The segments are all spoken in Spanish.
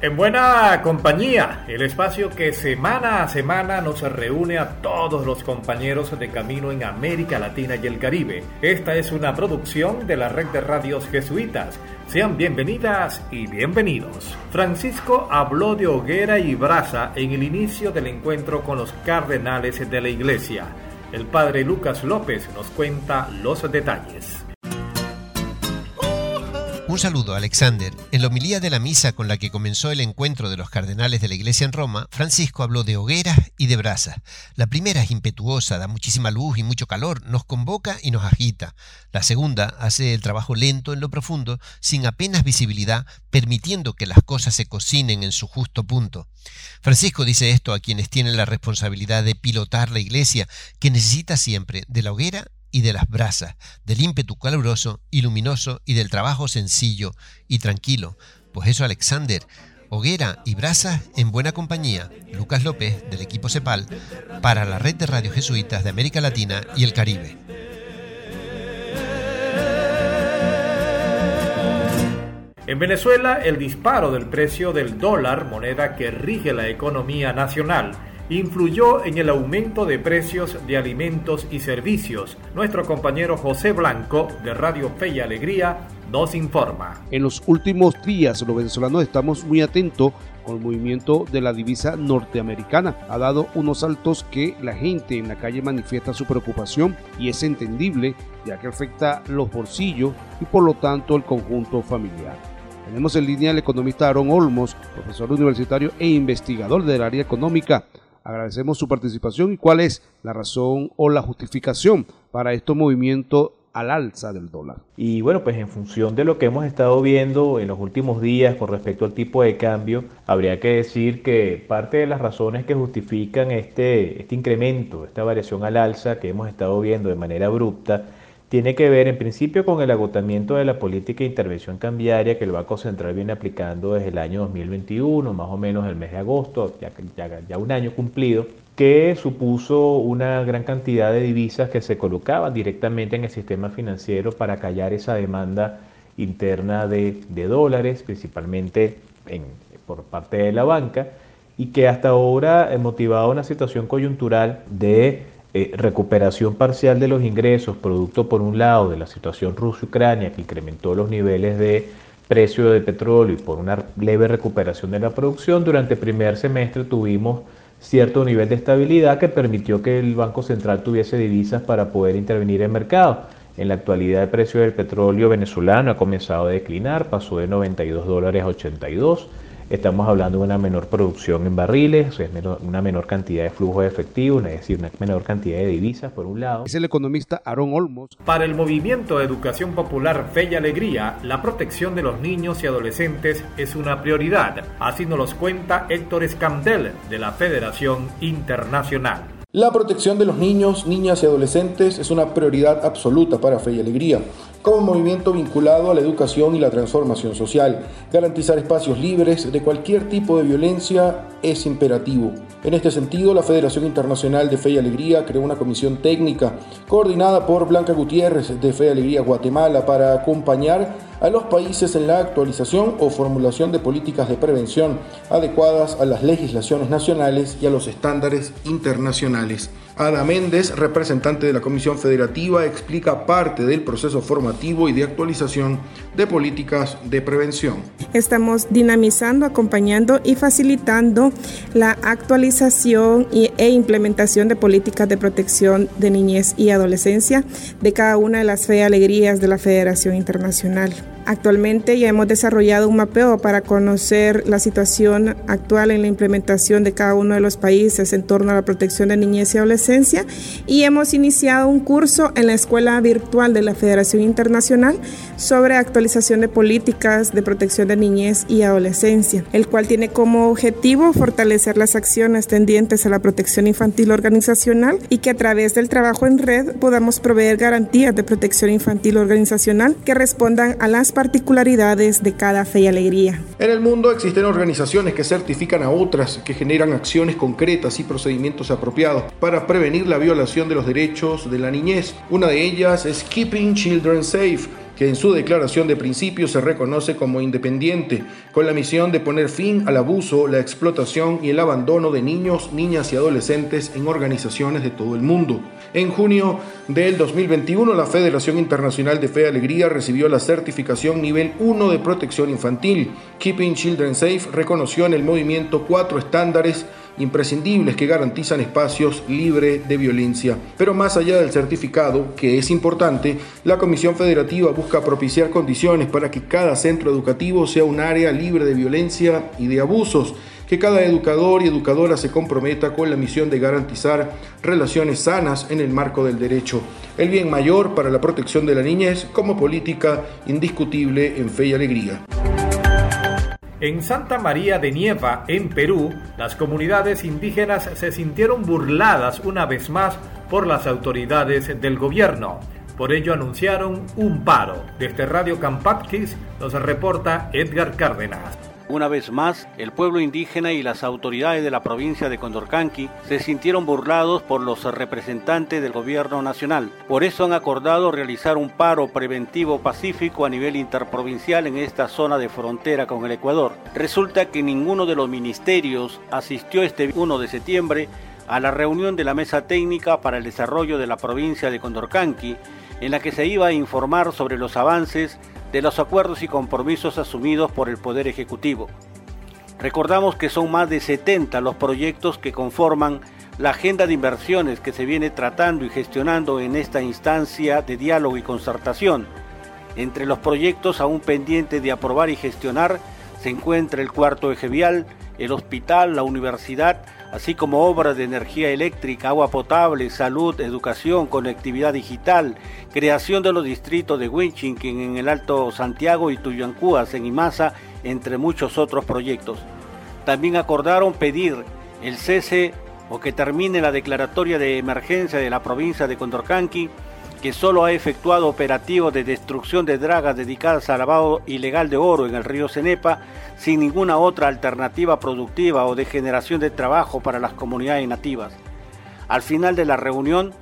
En buena compañía, el espacio que semana a semana nos reúne a todos los compañeros de camino en América Latina y el Caribe. Esta es una producción de la red de radios jesuitas. Sean bienvenidas y bienvenidos. Francisco habló de hoguera y brasa en el inicio del encuentro con los cardenales de la iglesia. El padre Lucas López nos cuenta los detalles. Un saludo, Alexander. En la homilía de la misa con la que comenzó el encuentro de los cardenales de la Iglesia en Roma, Francisco habló de hogueras y de brasas. La primera es impetuosa, da muchísima luz y mucho calor, nos convoca y nos agita. La segunda hace el trabajo lento en lo profundo, sin apenas visibilidad, permitiendo que las cosas se cocinen en su justo punto. Francisco dice esto a quienes tienen la responsabilidad de pilotar la Iglesia, que necesita siempre de la hoguera y de las brasas, del ímpetu caluroso y luminoso y del trabajo sencillo y tranquilo. Pues eso, Alexander, hoguera y brasas en buena compañía. Lucas López, del equipo CEPAL, para la red de radios jesuitas de América Latina y el Caribe. En Venezuela, el disparo del precio del dólar, moneda que rige la economía nacional, influyó en el aumento de precios de alimentos y servicios. Nuestro compañero José Blanco de Radio Fe y Alegría nos informa. En los últimos días los venezolanos estamos muy atentos con el movimiento de la divisa norteamericana. Ha dado unos saltos que la gente en la calle manifiesta su preocupación y es entendible ya que afecta los bolsillos y por lo tanto el conjunto familiar. Tenemos en línea al economista Aaron Olmos, profesor universitario e investigador del área económica. Agradecemos su participación y cuál es la razón o la justificación para estos movimientos al alza del dólar. Y bueno, pues en función de lo que hemos estado viendo en los últimos días con respecto al tipo de cambio, habría que decir que parte de las razones que justifican este, este incremento, esta variación al alza que hemos estado viendo de manera abrupta, tiene que ver en principio con el agotamiento de la política de intervención cambiaria que el Banco Central viene aplicando desde el año 2021, más o menos el mes de agosto, ya, ya, un año cumplido, que supuso una gran cantidad de divisas que se colocaban directamente en el sistema financiero para callar esa demanda interna de, dólares, principalmente en, por parte de la banca, y que hasta ahora motivaba una situación coyuntural de eh, recuperación parcial de los ingresos, producto por un lado de la situación Rusia-Ucrania que incrementó los niveles de precio de petróleo y por una leve recuperación de la producción, durante el primer semestre tuvimos cierto nivel de estabilidad que permitió que el Banco Central tuviese divisas para poder intervenir en mercado. En la actualidad el precio del petróleo venezolano ha comenzado a declinar, pasó de 92 dólares a 82 Estamos hablando de una menor producción en barriles, es una menor cantidad de flujo de efectivo, es decir, una menor cantidad de divisas, por un lado. Es el economista Aaron Olmos. Para el movimiento de educación popular Fe y Alegría, la protección de los niños y adolescentes es una prioridad. Así nos los cuenta Héctor Escandel, de la Federación Internacional. La protección de los niños, niñas y adolescentes es una prioridad absoluta para Fe y Alegría como movimiento vinculado a la educación y la transformación social. Garantizar espacios libres de cualquier tipo de violencia es imperativo. En este sentido, la Federación Internacional de Fe y Alegría creó una comisión técnica coordinada por Blanca Gutiérrez de Fe y Alegría Guatemala para acompañar a los países en la actualización o formulación de políticas de prevención adecuadas a las legislaciones nacionales y a los estándares internacionales. Ada Méndez, representante de la Comisión Federativa, explica parte del proceso formativo y de actualización de políticas de prevención. Estamos dinamizando, acompañando y facilitando la actualización e implementación de políticas de protección de niñez y adolescencia de cada una de las fe alegrías de la Federación Internacional. Actualmente ya hemos desarrollado un mapeo para conocer la situación actual en la implementación de cada uno de los países en torno a la protección de niñez y adolescencia. Y hemos iniciado un curso en la Escuela Virtual de la Federación Internacional sobre actualización de políticas de protección de niñez y adolescencia, el cual tiene como objetivo fortalecer las acciones tendientes a la protección infantil organizacional y que a través del trabajo en red podamos proveer garantías de protección infantil organizacional que respondan a las particularidades de cada fe y alegría. En el mundo existen organizaciones que certifican a otras, que generan acciones concretas y procedimientos apropiados para prevenir la violación de los derechos de la niñez. Una de ellas es Keeping Children Safe que en su declaración de principio se reconoce como independiente, con la misión de poner fin al abuso, la explotación y el abandono de niños, niñas y adolescentes en organizaciones de todo el mundo. En junio del 2021, la Federación Internacional de Fe y Alegría recibió la certificación nivel 1 de protección infantil. Keeping Children Safe reconoció en el movimiento cuatro estándares imprescindibles que garantizan espacios libres de violencia. Pero más allá del certificado, que es importante, la Comisión Federativa busca propiciar condiciones para que cada centro educativo sea un área libre de violencia y de abusos que cada educador y educadora se comprometa con la misión de garantizar relaciones sanas en el marco del derecho, el bien mayor para la protección de la niñez como política indiscutible en fe y alegría. En Santa María de Nieva, en Perú, las comunidades indígenas se sintieron burladas una vez más por las autoridades del gobierno. Por ello anunciaron un paro. Desde Radio Campatquis nos reporta Edgar Cárdenas. Una vez más, el pueblo indígena y las autoridades de la provincia de Condorcanqui se sintieron burlados por los representantes del gobierno nacional. Por eso han acordado realizar un paro preventivo pacífico a nivel interprovincial en esta zona de frontera con el Ecuador. Resulta que ninguno de los ministerios asistió este 1 de septiembre a la reunión de la mesa técnica para el desarrollo de la provincia de Condorcanqui, en la que se iba a informar sobre los avances de los acuerdos y compromisos asumidos por el Poder Ejecutivo. Recordamos que son más de 70 los proyectos que conforman la agenda de inversiones que se viene tratando y gestionando en esta instancia de diálogo y concertación. Entre los proyectos aún pendientes de aprobar y gestionar se encuentra el cuarto eje vial, el hospital, la universidad, así como obras de energía eléctrica, agua potable, salud, educación, conectividad digital, creación de los distritos de Huinchinquen en el Alto Santiago y Tuyancúas en Imasa, entre muchos otros proyectos. También acordaron pedir el cese o que termine la declaratoria de emergencia de la provincia de Condorcanqui, que solo ha efectuado operativos de destrucción de dragas dedicadas al lavado ilegal de oro en el río Cenepa, sin ninguna otra alternativa productiva o de generación de trabajo para las comunidades nativas. Al final de la reunión,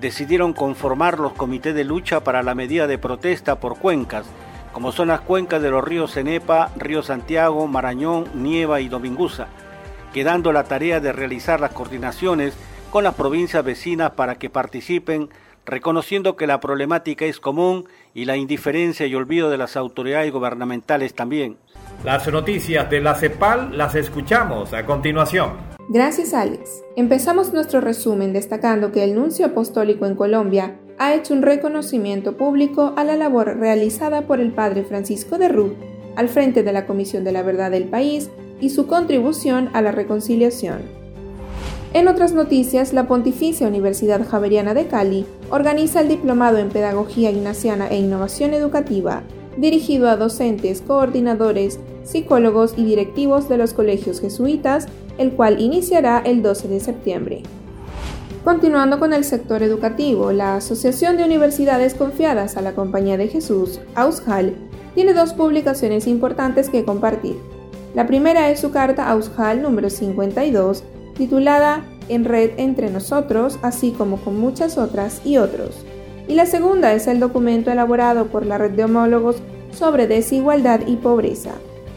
decidieron conformar los comités de lucha para la medida de protesta por cuencas, como son las cuencas de los ríos Cenepa, Río Santiago, Marañón, Nieva y Dominguza, quedando la tarea de realizar las coordinaciones con las provincias vecinas para que participen reconociendo que la problemática es común y la indiferencia y olvido de las autoridades gubernamentales también. Las noticias de la CEPAL las escuchamos a continuación. Gracias Alex. Empezamos nuestro resumen destacando que el nuncio apostólico en Colombia ha hecho un reconocimiento público a la labor realizada por el padre Francisco de Rú al frente de la Comisión de la Verdad del país y su contribución a la reconciliación. En otras noticias, la Pontificia Universidad Javeriana de Cali organiza el Diplomado en Pedagogía Ignaciana e Innovación Educativa, dirigido a docentes, coordinadores, psicólogos y directivos de los colegios jesuitas, el cual iniciará el 12 de septiembre. Continuando con el sector educativo, la Asociación de Universidades Confiadas a la Compañía de Jesús, AUSHAL, tiene dos publicaciones importantes que compartir. La primera es su carta AUSHAL número 52, titulada En Red entre nosotros, así como con muchas otras y otros. Y la segunda es el documento elaborado por la Red de Homólogos sobre Desigualdad y Pobreza,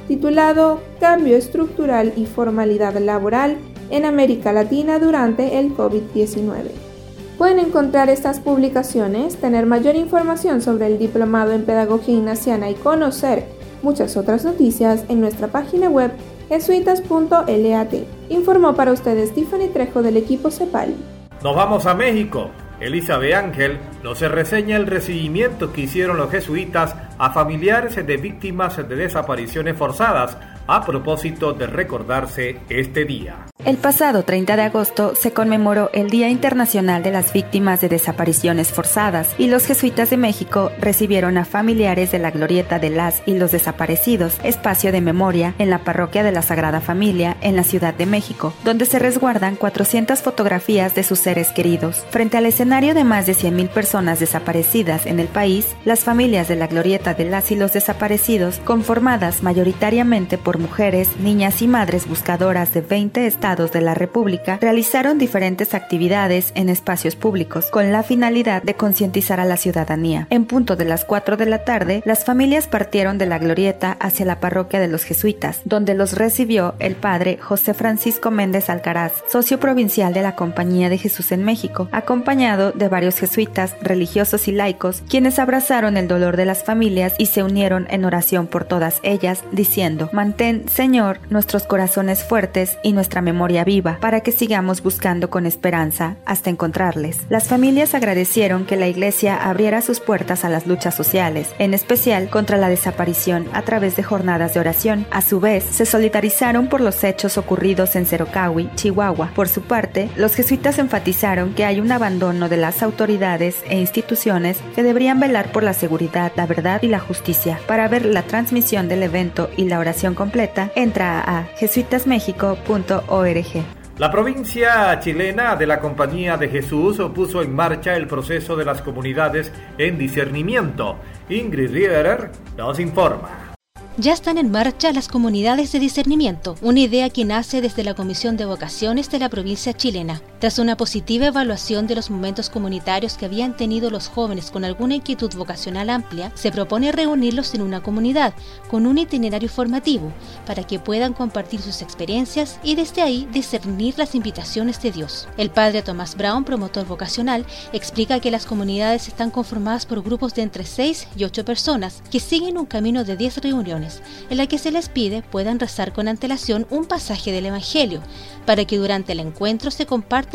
titulado Cambio estructural y formalidad laboral en América Latina durante el COVID-19. Pueden encontrar estas publicaciones, tener mayor información sobre el diplomado en Pedagogía Ignaciana y conocer muchas otras noticias en nuestra página web jesuitas.lat. Informó para ustedes Tiffany Trejo del equipo CEPAL. Nos vamos a México. Elizabeth Ángel nos reseña el recibimiento que hicieron los jesuitas a familiares de víctimas de desapariciones forzadas a propósito de recordarse este día. El pasado 30 de agosto se conmemoró el Día Internacional de las Víctimas de Desapariciones Forzadas y los jesuitas de México recibieron a familiares de la Glorieta de las y los Desaparecidos, espacio de memoria en la parroquia de la Sagrada Familia en la Ciudad de México, donde se resguardan 400 fotografías de sus seres queridos. Frente al escenario de más de 100.000 personas desaparecidas en el país, las familias de la Glorieta de las y los Desaparecidos, conformadas mayoritariamente por mujeres, niñas y madres buscadoras de 20 estados, de la República realizaron diferentes actividades en espacios públicos con la finalidad de concientizar a la ciudadanía. En punto de las 4 de la tarde, las familias partieron de la glorieta hacia la parroquia de los jesuitas, donde los recibió el padre José Francisco Méndez Alcaraz, socio provincial de la Compañía de Jesús en México, acompañado de varios jesuitas, religiosos y laicos, quienes abrazaron el dolor de las familias y se unieron en oración por todas ellas, diciendo, Mantén, Señor, nuestros corazones fuertes y nuestra memoria viva para que sigamos buscando con esperanza hasta encontrarles. Las familias agradecieron que la Iglesia abriera sus puertas a las luchas sociales, en especial contra la desaparición a través de jornadas de oración. A su vez, se solidarizaron por los hechos ocurridos en Cerocahui, Chihuahua. Por su parte, los jesuitas enfatizaron que hay un abandono de las autoridades e instituciones que deberían velar por la seguridad, la verdad y la justicia. Para ver la transmisión del evento y la oración completa, entra a jesuitasmexico.org la provincia chilena de la Compañía de Jesús puso en marcha el proceso de las comunidades en discernimiento. Ingrid Riederer nos informa. Ya están en marcha las comunidades de discernimiento, una idea que nace desde la Comisión de Vocaciones de la provincia chilena. Tras una positiva evaluación de los momentos comunitarios que habían tenido los jóvenes con alguna inquietud vocacional amplia, se propone reunirlos en una comunidad con un itinerario formativo para que puedan compartir sus experiencias y desde ahí discernir las invitaciones de Dios. El padre Tomás Brown, promotor vocacional, explica que las comunidades están conformadas por grupos de entre 6 y 8 personas que siguen un camino de 10 reuniones en la que se les pide puedan rezar con antelación un pasaje del Evangelio, para que durante el encuentro se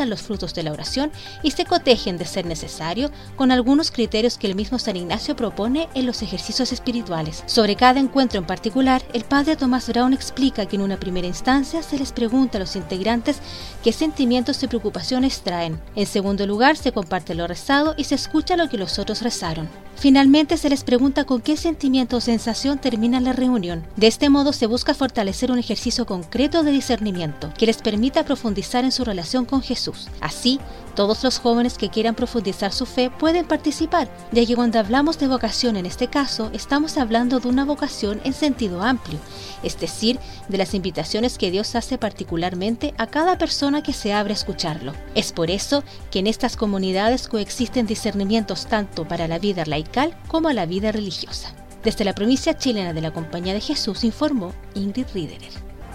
los frutos de la oración y se cotejen de ser necesario con algunos criterios que el mismo San Ignacio propone en los ejercicios espirituales. Sobre cada encuentro en particular, el padre Tomás Brown explica que en una primera instancia se les pregunta a los integrantes qué sentimientos y preocupaciones traen. En segundo lugar, se comparte lo rezado y se escucha lo que los otros rezaron. Finalmente se les pregunta con qué sentimiento o sensación termina la reunión. De este modo se busca fortalecer un ejercicio concreto de discernimiento que les permita profundizar en su relación con Jesús. Así, todos los jóvenes que quieran profundizar su fe pueden participar, ya que cuando hablamos de vocación en este caso, estamos hablando de una vocación en sentido amplio, es decir, de las invitaciones que Dios hace particularmente a cada persona que se abre a escucharlo. Es por eso que en estas comunidades coexisten discernimientos tanto para la vida laical como la vida religiosa. Desde la provincia chilena de la Compañía de Jesús informó Ingrid Riederer.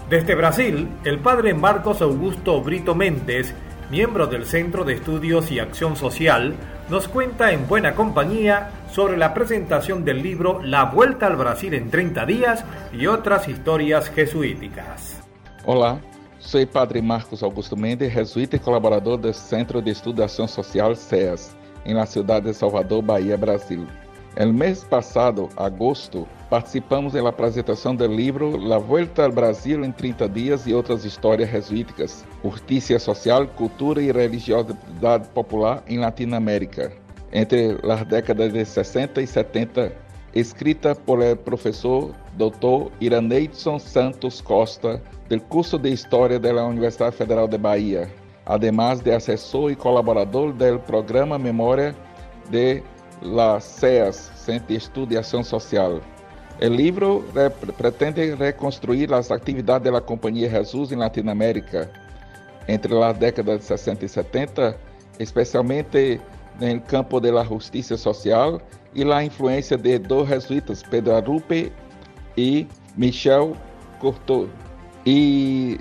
Desde Brasil, el padre Marcos Augusto Brito Méndez miembro del Centro de Estudios y Acción Social, nos cuenta en buena compañía sobre la presentación del libro La Vuelta al Brasil en 30 días y otras historias jesuíticas. Hola, soy Padre Marcos Augusto Mendes, jesuita y colaborador del Centro de Estudiación Social CEAS, en la ciudad de Salvador, Bahía, Brasil. El mes pasado, agosto, participamos en la presentación del libro La Vuelta al Brasil en 30 días y otras historias jesuíticas, justicia social, cultura y religiosidad popular en Latinoamérica, entre las décadas de 60 y 70, escrita por el profesor Dr. Iraneidson Santos Costa del curso de Historia de la Universidad Federal de Bahía, además de asesor y colaborador del programa Memoria de la CEAS, Centro de Estudo e Ação Social. O livro pretende reconstruir as atividades da Companhia Jesus em Latinoamérica entre as décadas de 60 e 70, especialmente no campo da justiça social e a influência de dois jesuítas, Pedro Arrupe e Michel Courtois. E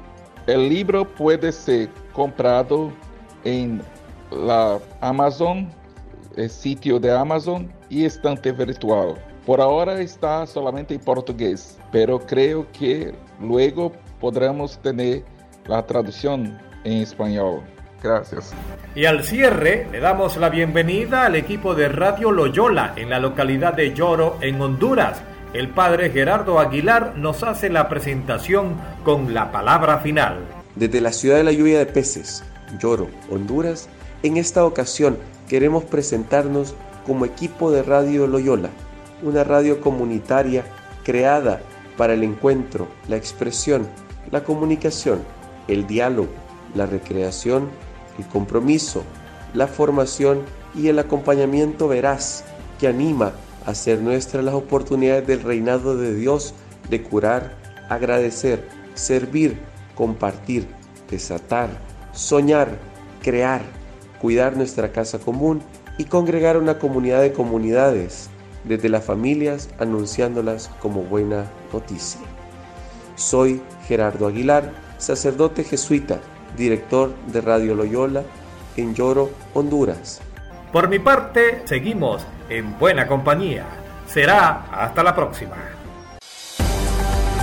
o livro pode ser comprado em la Amazon sitio de Amazon y estante virtual. Por ahora está solamente en portugués, pero creo que luego podremos tener la traducción en español. Gracias. Y al cierre le damos la bienvenida al equipo de Radio Loyola en la localidad de Lloro, en Honduras. El padre Gerardo Aguilar nos hace la presentación con la palabra final. Desde la ciudad de la lluvia de peces, Lloro, Honduras, en esta ocasión queremos presentarnos como equipo de Radio Loyola, una radio comunitaria creada para el encuentro, la expresión, la comunicación, el diálogo, la recreación el compromiso, la formación y el acompañamiento veraz que anima a hacer nuestras las oportunidades del reinado de Dios de curar, agradecer, servir, compartir, desatar, soñar, crear, cuidar nuestra casa común y congregar una comunidad de comunidades, desde las familias anunciándolas como buena noticia. Soy Gerardo Aguilar, sacerdote jesuita director de Radio Loyola en Lloro, Honduras. Por mi parte, seguimos en buena compañía. Será hasta la próxima.